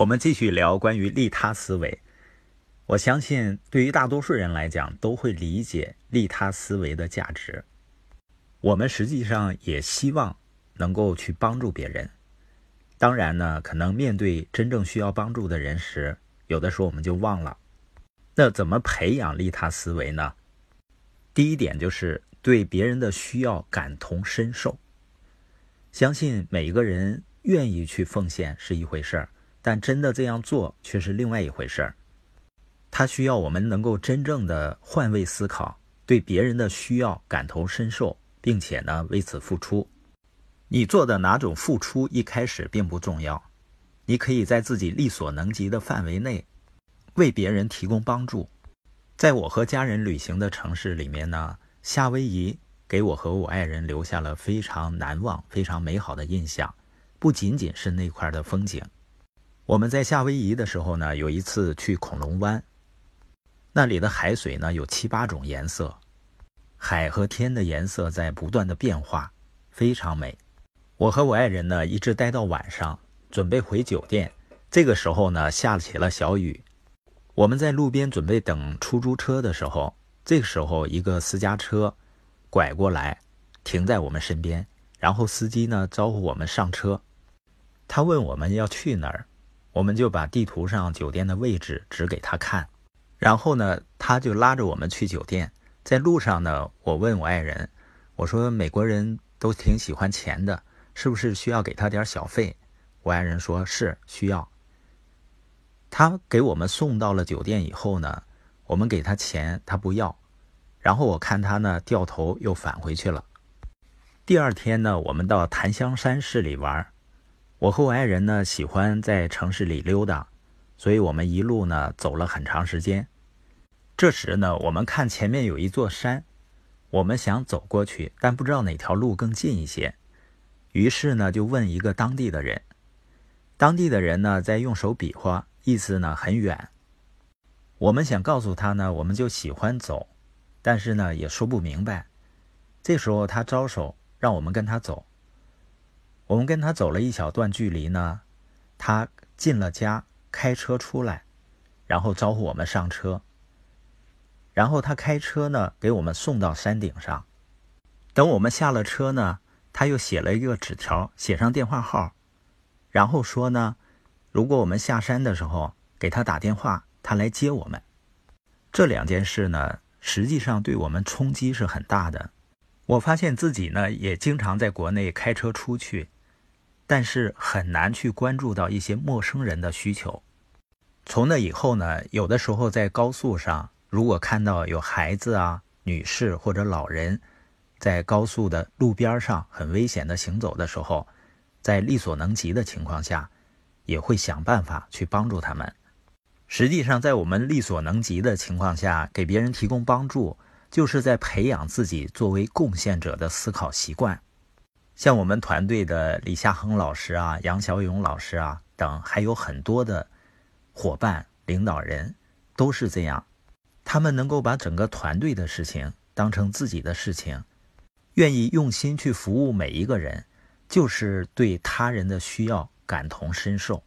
我们继续聊关于利他思维。我相信，对于大多数人来讲，都会理解利他思维的价值。我们实际上也希望能够去帮助别人。当然呢，可能面对真正需要帮助的人时，有的时候我们就忘了。那怎么培养利他思维呢？第一点就是对别人的需要感同身受。相信每一个人愿意去奉献是一回事儿。但真的这样做却是另外一回事儿。它需要我们能够真正的换位思考，对别人的需要感同身受，并且呢为此付出。你做的哪种付出一开始并不重要，你可以在自己力所能及的范围内为别人提供帮助。在我和家人旅行的城市里面呢，夏威夷给我和我爱人留下了非常难忘、非常美好的印象，不仅仅是那块的风景。我们在夏威夷的时候呢，有一次去恐龙湾，那里的海水呢有七八种颜色，海和天的颜色在不断的变化，非常美。我和我爱人呢一直待到晚上，准备回酒店。这个时候呢下起了小雨，我们在路边准备等出租车的时候，这个时候一个私家车拐过来，停在我们身边，然后司机呢招呼我们上车，他问我们要去哪儿。我们就把地图上酒店的位置指给他看，然后呢，他就拉着我们去酒店。在路上呢，我问我爱人，我说美国人都挺喜欢钱的，是不是需要给他点小费？我爱人说是需要。他给我们送到了酒店以后呢，我们给他钱，他不要。然后我看他呢掉头又返回去了。第二天呢，我们到檀香山市里玩。我和我爱人呢喜欢在城市里溜达，所以我们一路呢走了很长时间。这时呢，我们看前面有一座山，我们想走过去，但不知道哪条路更近一些，于是呢就问一个当地的人。当地的人呢在用手比划，意思呢很远。我们想告诉他呢，我们就喜欢走，但是呢也说不明白。这时候他招手让我们跟他走。我们跟他走了一小段距离呢，他进了家，开车出来，然后招呼我们上车。然后他开车呢，给我们送到山顶上。等我们下了车呢，他又写了一个纸条，写上电话号，然后说呢，如果我们下山的时候给他打电话，他来接我们。这两件事呢，实际上对我们冲击是很大的。我发现自己呢，也经常在国内开车出去。但是很难去关注到一些陌生人的需求。从那以后呢，有的时候在高速上，如果看到有孩子啊、女士或者老人，在高速的路边上很危险的行走的时候，在力所能及的情况下，也会想办法去帮助他们。实际上，在我们力所能及的情况下，给别人提供帮助，就是在培养自己作为贡献者的思考习惯。像我们团队的李夏恒老师啊、杨小勇老师啊等，还有很多的伙伴、领导人都是这样。他们能够把整个团队的事情当成自己的事情，愿意用心去服务每一个人，就是对他人的需要感同身受。